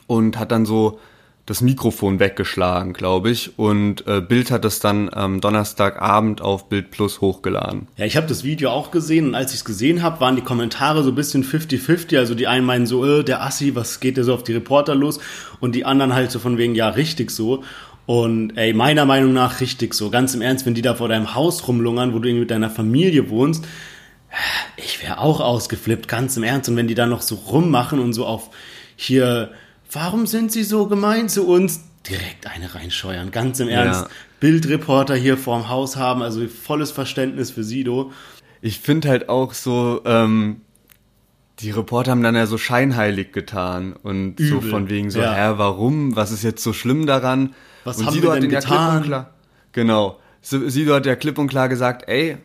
und hat dann so das Mikrofon weggeschlagen, glaube ich. Und äh, Bild hat das dann am Donnerstagabend auf Bild Plus hochgeladen. Ja, ich habe das Video auch gesehen und als ich es gesehen habe, waren die Kommentare so ein bisschen 50-50. Also die einen meinen so, äh, der Assi, was geht der so auf die Reporter los? Und die anderen halt so von wegen, ja, richtig so. Und ey, meiner Meinung nach richtig so. Ganz im Ernst, wenn die da vor deinem Haus rumlungern, wo du irgendwie mit deiner Familie wohnst, ich wäre auch ausgeflippt, ganz im Ernst. Und wenn die dann noch so rummachen und so auf hier, warum sind sie so gemein zu uns? Direkt eine reinscheuern, ganz im Ernst. Ja. Bildreporter hier vorm Haus haben, also volles Verständnis für Sido. Ich finde halt auch so, ähm, die Reporter haben dann ja so scheinheilig getan und Übel. so von wegen so, ja. hä, warum? Was ist jetzt so schlimm daran? Was und haben Sido wir denn hat getan? Ja klar, genau. Sido hat ja klipp und klar gesagt, ey,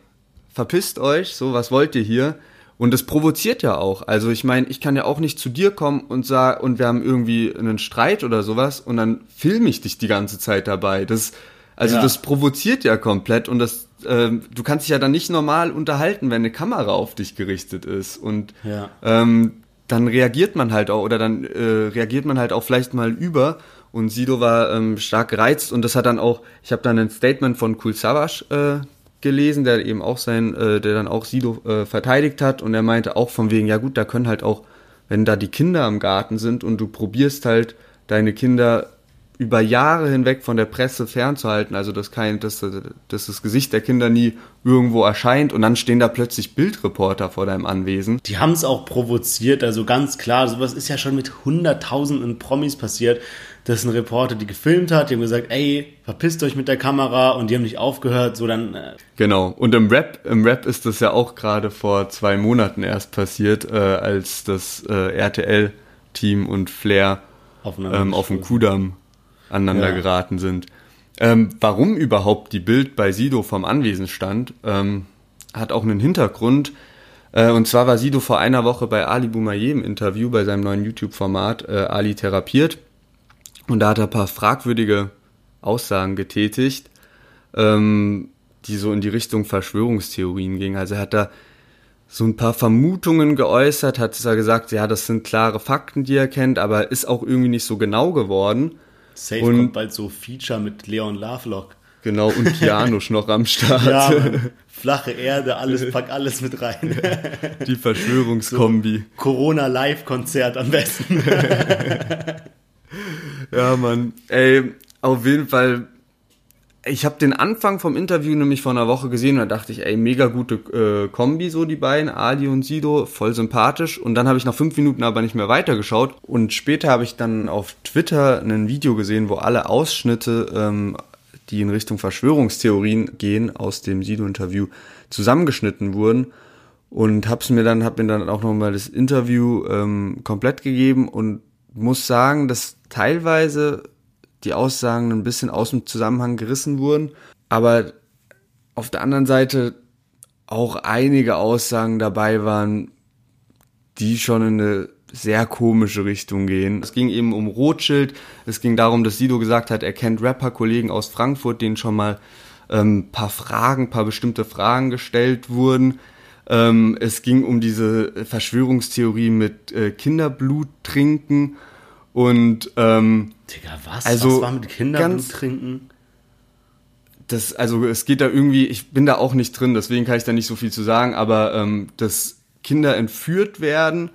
verpisst euch, so, was wollt ihr hier? Und das provoziert ja auch. Also ich meine, ich kann ja auch nicht zu dir kommen und sag, und wir haben irgendwie einen Streit oder sowas und dann filme ich dich die ganze Zeit dabei. Das, Also Ja. das provoziert ja komplett und das, ähm, du kannst dich ja dann nicht normal unterhalten, wenn eine Kamera auf dich gerichtet ist und Ja. ähm, dann reagiert man halt auch oder dann äh, reagiert man halt auch vielleicht mal über und Sido war ähm, stark gereizt und das hat dann auch, ich habe dann ein Statement von Kul Savas äh, gelesen, der eben auch sein, äh, der dann auch Sido äh, verteidigt hat und er meinte auch von wegen, ja gut, da können halt auch, wenn da die Kinder im Garten sind und du probierst halt deine Kinder über Jahre hinweg von der Presse fernzuhalten, also dass kein, dass, dass das Gesicht der Kinder nie irgendwo erscheint und dann stehen da plötzlich Bildreporter vor deinem Anwesen. Die haben es auch provoziert, also ganz klar, sowas ist ja schon mit hunderttausenden Promis passiert, dass ein Reporter die gefilmt hat, die haben gesagt, ey, verpisst euch mit der Kamera und die haben nicht aufgehört, so dann, äh, Genau. Und im Rap, im Rap ist das ja auch gerade vor zwei Monaten erst passiert, äh, als das äh, RTL-Team und Flair ähm, auf dem. Kudamm aneinander Ja. geraten sind. Ähm, warum überhaupt die Bild bei Sido vom Anwesen stand, ähm, hat auch einen Hintergrund. Äh, und zwar war Sido vor einer Woche bei Ali Boumaier im Interview bei seinem neuen YouTube-Format äh, Ali therapiert. Und da hat er ein paar fragwürdige Aussagen getätigt, ähm, die so in die Richtung Verschwörungstheorien gingen. Also er hat da so ein paar Vermutungen geäußert, hat zwar gesagt, ja, das sind klare Fakten, die er kennt, aber ist auch irgendwie nicht so genau geworden. Safe und- kommt bald so Feature mit Leon Lovelock. Genau, und Kianosch noch am Start. Ja, flache Erde, alles, pack alles mit rein. Die Verschwörungskombi. Corona-Live-Konzert am besten. Ja, Mann. Ey, auf jeden Fall. Ich habe den Anfang vom Interview nämlich vor einer Woche gesehen und da dachte ich, ey, mega gute äh, Kombi, so die beiden, Ali und Sido, voll sympathisch. Und dann habe ich nach fünf Minuten aber nicht mehr weitergeschaut. Und später habe ich dann auf Twitter ein Video gesehen, wo alle Ausschnitte, ähm, die in Richtung Verschwörungstheorien gehen, aus dem Sido-Interview zusammengeschnitten wurden. Und hab's mir dann, hab mir dann auch nochmal das Interview ähm, komplett gegeben und muss sagen, dass teilweise die Aussagen ein bisschen aus dem Zusammenhang gerissen wurden, aber auf der anderen Seite auch einige Aussagen dabei waren, die schon in eine sehr komische Richtung gehen. Es ging eben um Rothschild, es ging darum, dass Sido gesagt hat, er kennt Rapper-Kollegen aus Frankfurt, denen schon mal ähm, paar Fragen, paar bestimmte Fragen gestellt wurden. Ähm, es ging um diese Verschwörungstheorie mit äh, Kinderblut trinken und ähm, Digga, was? Also, was war mit Kinderblut trinken? das, also es geht da irgendwie, ich bin da auch nicht drin, deswegen kann ich da nicht so viel zu sagen, aber ähm, dass Kinder entführt werden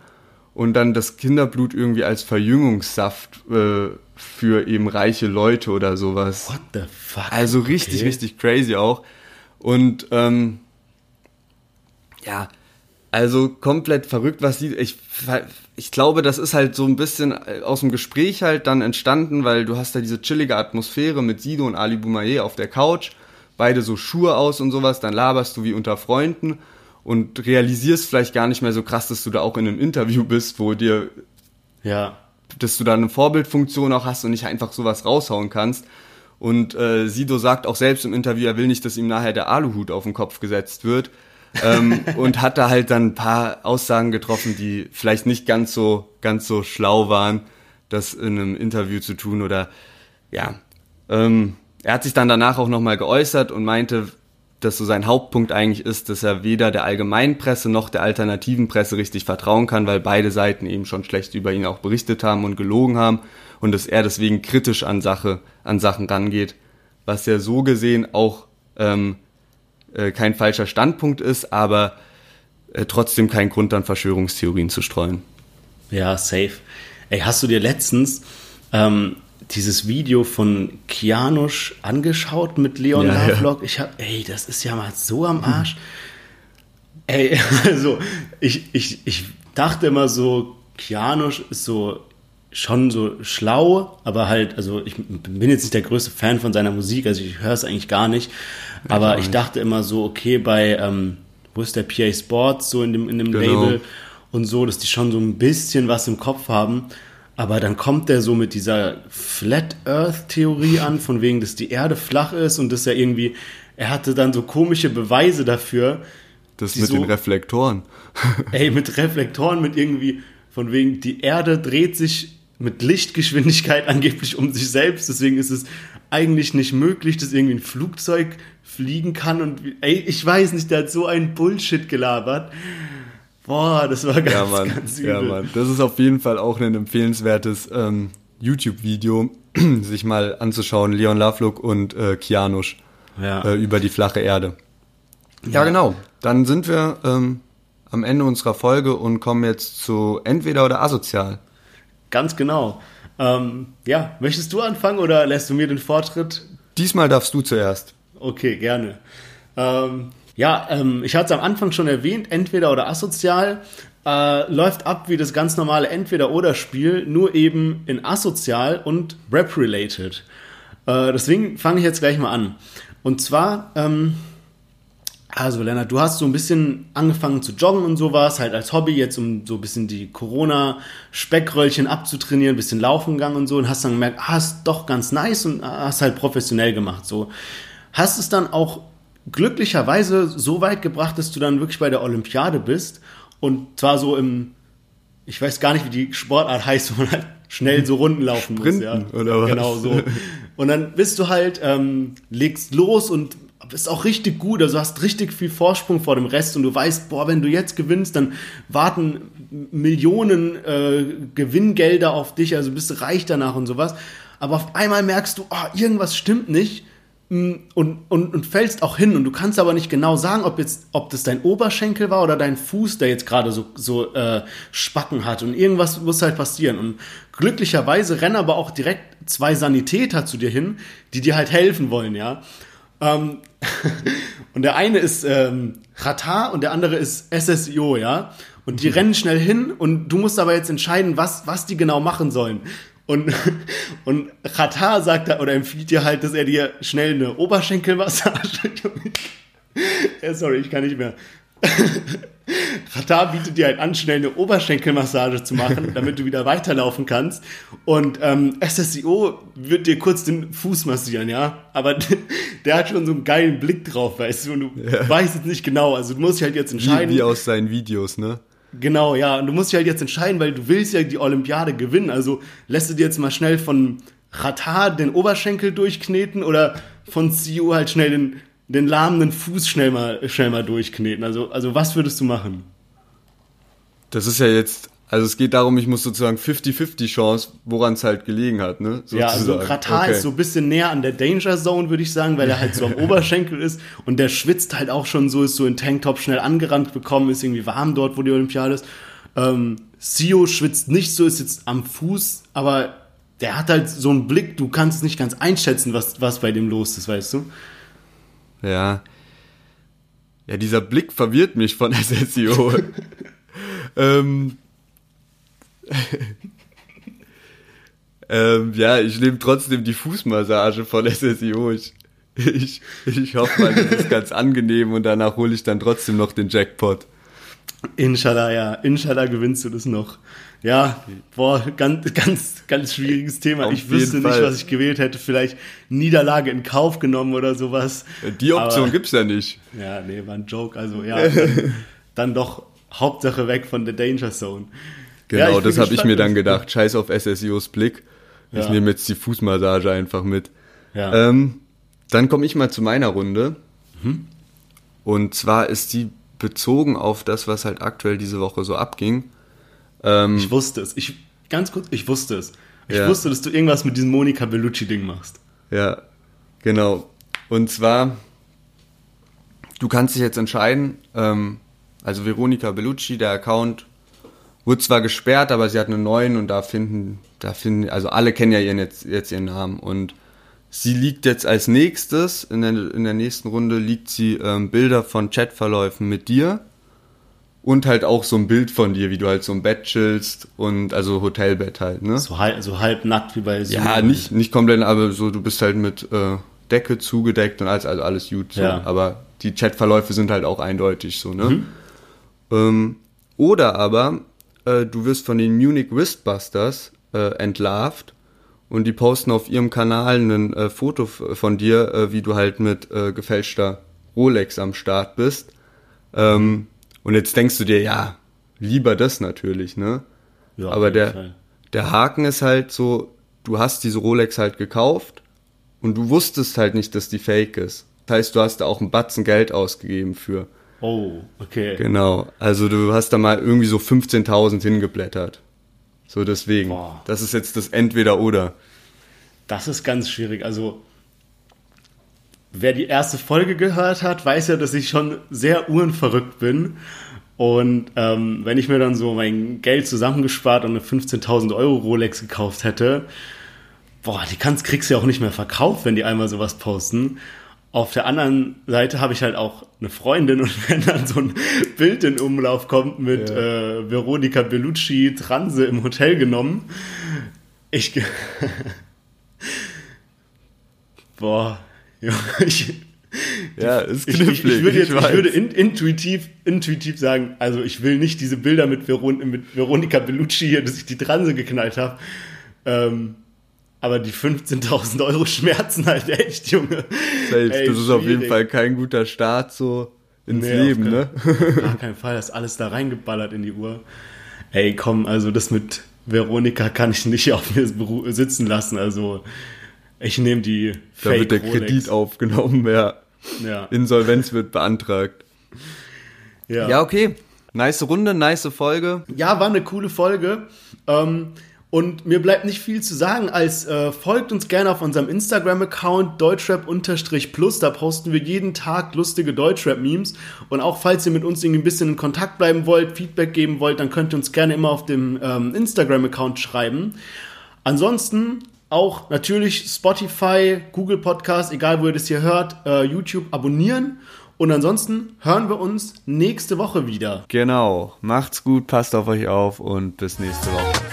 und dann das Kinderblut irgendwie als Verjüngungssaft äh, für eben reiche Leute oder sowas. What the fuck? Also richtig, Okay. richtig crazy auch. Und ähm, ja, also komplett verrückt, was sie. Ich, ich glaube, das ist halt so ein bisschen äh, aus dem Gespräch halt dann entstanden, weil du hast da diese chillige Atmosphäre mit Sido und Ali Boumaier auf der Couch, beide so Schuhe aus und sowas, dann laberst du wie unter Freunden und realisierst vielleicht gar nicht mehr so krass, dass du da auch in einem Interview bist, wo dir Ja. dass du da eine Vorbildfunktion auch hast und nicht einfach sowas raushauen kannst. Und äh, Sido sagt auch selbst im Interview, er will nicht, dass ihm nachher der Aluhut auf den Kopf gesetzt wird. Ähm, und hat da halt dann ein paar Aussagen getroffen, die vielleicht nicht ganz so, ganz so schlau waren, das in einem Interview zu tun oder ja. Ähm, er hat sich dann danach auch nochmal geäußert und meinte, dass so sein Hauptpunkt eigentlich ist, dass er weder der allgemeinen Presse noch der alternativen Presse richtig vertrauen kann, weil beide Seiten eben schon schlecht über ihn auch berichtet haben und gelogen haben und dass er deswegen kritisch an Sache, an Sachen rangeht, was ja so gesehen auch ähm, äh, kein falscher Standpunkt ist, aber äh, trotzdem kein Grund, dann Verschwörungstheorien zu streuen. Ja, safe. Ey, hast du dir letztens ähm, dieses Video von Kianosch angeschaut mit Leon Ja, ja. Lovelock? Ich hab, ey, das ist ja mal so am Arsch. Ey, also, ich, ich, ich dachte immer so, Kianosch ist so schon so schlau, aber halt, also ich bin jetzt nicht der größte Fan von seiner Musik, also ich höre es eigentlich gar nicht. Aber ich dachte immer so, okay, bei, ähm, wo ist der PA Sports, so in dem, in dem Genau. Label und so, dass die schon so ein bisschen was im Kopf haben. Aber dann kommt der so mit dieser Flat Earth Theorie an, von wegen, dass die Erde flach ist und dass er irgendwie, er hatte dann so komische Beweise dafür. Das mit so- den Reflektoren. Ey, mit Reflektoren, mit irgendwie, von wegen, die Erde dreht sich mit Lichtgeschwindigkeit angeblich um sich selbst. Deswegen ist es eigentlich nicht möglich, dass irgendwie ein Flugzeug fliegen kann. Und ey, ich weiß nicht, der hat so einen Bullshit gelabert. Boah, das war ganz, Ja, Mann. ganz übel. Ja, Mann. Das ist auf jeden Fall auch ein empfehlenswertes ähm, YouTube-Video, sich mal anzuschauen. Leon Lovelock und äh, Kianusch Ja. äh, über die flache Erde. Ja, genau. Dann sind wir ähm, am Ende unserer Folge und kommen jetzt zu entweder oder asozial. Ganz genau. Ähm, ja, möchtest du anfangen oder lässt du mir den Vortritt? Diesmal darfst du zuerst. Okay, gerne. Ähm, ja, ähm, ich hatte es am Anfang schon erwähnt, entweder oder asozial. Äh, läuft ab wie das ganz normale Entweder-Oder-Spiel, nur eben in asozial und Rap-related. Äh, deswegen fange ich jetzt gleich mal an. Und zwar, ähm, also Lennart, du hast so ein bisschen angefangen zu joggen und sowas, halt als Hobby, jetzt um so ein bisschen die Corona-Speckröllchen abzutrainieren, ein bisschen laufen gegangen und so und hast dann gemerkt, ah, ist doch ganz nice und hast halt professionell gemacht, so. Hast es dann auch glücklicherweise so weit gebracht, dass du dann wirklich bei der Olympiade bist und zwar so im, ich weiß gar nicht, wie die Sportart heißt, wo man halt schnell so Runden laufen muss, ja. Sprinten, oder was? Genau so. Und dann bist du halt, ähm, legst los und bist auch richtig gut, also hast richtig viel Vorsprung vor dem Rest und du weißt, boah, wenn du jetzt gewinnst, dann warten Millionen äh, Gewinngelder auf dich, also bist du reich danach und sowas. Aber auf einmal merkst du, oh, irgendwas stimmt nicht. Mm, und, und, und fällst auch hin. Und du kannst aber nicht genau sagen, ob jetzt, ob das dein Oberschenkel war oder dein Fuß, der jetzt gerade so, so äh, Spacken hat. Und irgendwas muss halt passieren. Und glücklicherweise rennen aber auch direkt zwei Sanitäter zu dir hin, die dir halt helfen wollen, ja. Ähm, und der eine ist ähm, Qatar und der andere ist SSIO, ja. Und die rennen schnell hin und du musst aber jetzt entscheiden, was, was die genau machen sollen. Und, und Qatar sagt da, oder empfiehlt dir halt, dass er dir schnell eine Oberschenkelmassage. ja, sorry, ich kann nicht mehr. Qatar bietet dir halt an, schnell eine Oberschenkelmassage zu machen, damit du wieder weiterlaufen kannst. Und ähm, SSIO wird dir kurz den Fuß massieren, ja. Aber der hat schon so einen geilen Blick drauf, weißt du. Und du weißt jetzt nicht genau. Also du musst dich halt jetzt Wie, entscheiden. wie aus seinen Videos, ne? Genau, ja. Und du musst dich halt jetzt entscheiden, weil du willst ja die Olympiade gewinnen. Also lässt du dir jetzt mal schnell von Qatar den Oberschenkel durchkneten oder von CEO halt schnell den, den lahmenden Fuß schnell mal, schnell mal durchkneten. Also, also was würdest du machen? Das ist ja jetzt, also es geht darum, ich muss sozusagen 50-50 Chance, woran es halt gelegen hat, ne? Ja, also. Katar Okay. ist so ein bisschen näher an der Danger Zone, würde ich sagen, weil er halt so am Oberschenkel ist und der schwitzt halt auch schon so, ist so in Tanktop schnell angerannt bekommen, ist irgendwie warm dort, wo die Olympiade ist. Ähm, Sio schwitzt nicht so, ist jetzt am Fuß, aber der hat halt so einen Blick, du kannst es nicht ganz einschätzen, was, was bei dem los ist, weißt du? Ja. Ja, dieser Blick verwirrt mich von SSIO. ähm, ähm, ja, ich nehme trotzdem die Fußmassage von SSIO. Ich, ich, ich hoffe mal, das ist ganz angenehm und danach hole ich dann trotzdem noch den Jackpot. Inshallah, ja, inshallah gewinnst du das noch. Ja, boah, ganz, ganz, ganz schwieriges Thema. Auf ich wüsste jeden nicht, Fall. was ich gewählt hätte. Vielleicht Niederlage in Kauf genommen oder sowas. Die Option Aber- gibt's ja nicht. Ja, nee, war ein Joke. Also ja, dann, dann doch Hauptsache weg von der Danger Zone. Ja, Genau, bin das habe ich mir dann gedacht. Scheiß auf SSIOs Blick. Ich Ja. nehme jetzt die Fußmassage einfach mit. Ja. Ähm, dann komme ich mal zu meiner Runde. Mhm. Und zwar ist die bezogen auf das, was halt aktuell diese Woche so abging. Ähm, ich wusste es. Ich, ganz kurz, ich wusste es. Ich Ja. wusste, dass du irgendwas mit diesem Monika Bellucci-Ding machst. Ja, genau. Und zwar, du kannst dich jetzt entscheiden, ähm, also Veronika Bellucci, der Account wurde zwar gesperrt, aber sie hat einen neuen und da finden, da finden, also alle kennen ja ihren jetzt, jetzt ihren Namen und sie liegt jetzt als nächstes, in der, in der nächsten Runde liegt sie ähm, Bilder von Chatverläufen mit dir und halt auch so ein Bild von dir, wie du halt so im Bett chillst und also Hotelbett halt, ne? So halb, so halb nackt wie bei Ja, Zoom. nicht, nicht komplett, aber so, du bist halt mit äh, Decke zugedeckt und alles, also alles gut. So. Ja. Aber die Chatverläufe sind halt auch eindeutig so, ne? Mhm. Ähm, oder aber äh, du wirst von den Munich Wristbusters äh, entlarvt und die posten auf ihrem Kanal ein äh, Foto von dir, äh, wie du halt mit äh, gefälschter Rolex am Start bist. Ähm, und jetzt denkst du dir, ja, lieber das natürlich, ne? Ja, aber der, Fall. Der Haken ist halt so, du hast diese Rolex halt gekauft und du wusstest halt nicht, dass die fake ist. Das heißt, du hast da auch einen Batzen Geld ausgegeben für. Oh, okay. Genau. Also du hast da mal irgendwie so 15.000 hingeblättert. So deswegen. Boah. Das ist jetzt das Entweder-Oder. Das ist ganz schwierig. Also, wer die erste Folge gehört hat, weiß ja, dass ich schon sehr uhrenverrückt bin. Und ähm, wenn ich mir dann so mein Geld zusammengespart und eine 15.000 Euro Rolex gekauft hätte, boah, die kannst, kriegst du ja auch nicht mehr verkauft, wenn die einmal sowas posten. Auf der anderen Seite habe ich halt auch eine Freundin und wenn dann so ein Bild in Umlauf kommt mit Ja. äh, Veronika Bellucci Transe im Hotel genommen, ich, Boah, ja, ich, Ja, ist ich, ich, ich knifflig. würde, jetzt, ich weiß. würde in, intuitiv, intuitiv sagen, also ich will nicht diese Bilder mit, Veron mit Veronika Bellucci hier, dass ich die Transe geknallt habe. Ähm, aber die 15.000 Euro schmerzen halt echt, Junge. Safe. Ey, das ist auf jeden. Fall kein guter Start so ins Nee, Leben, keinen- ne? Auf gar keinen Fall, das ist alles da reingeballert in die Uhr. Ey, komm, also das mit Veronika kann ich nicht auf mir sitzen lassen. Also ich nehme die Da wird der Rolex. Kredit aufgenommen, ja. Ja, Insolvenz wird beantragt. ja. Ja, okay. Nice Runde, nice Folge. Ja, war eine coole Folge. Ähm, und mir bleibt nicht viel zu sagen, als äh, folgt uns gerne auf unserem Instagram-Account deutschrap-plus. Da posten wir jeden Tag lustige Deutschrap-Memes. Und auch falls ihr mit uns irgendwie ein bisschen in Kontakt bleiben wollt, Feedback geben wollt, dann könnt ihr uns gerne immer auf dem ähm, Instagram-Account schreiben. Ansonsten auch natürlich Spotify, Google Podcast, egal wo ihr das hier hört, äh, YouTube abonnieren. Und ansonsten hören wir uns nächste Woche wieder. Genau. Macht's gut, passt auf euch auf und bis nächste Woche.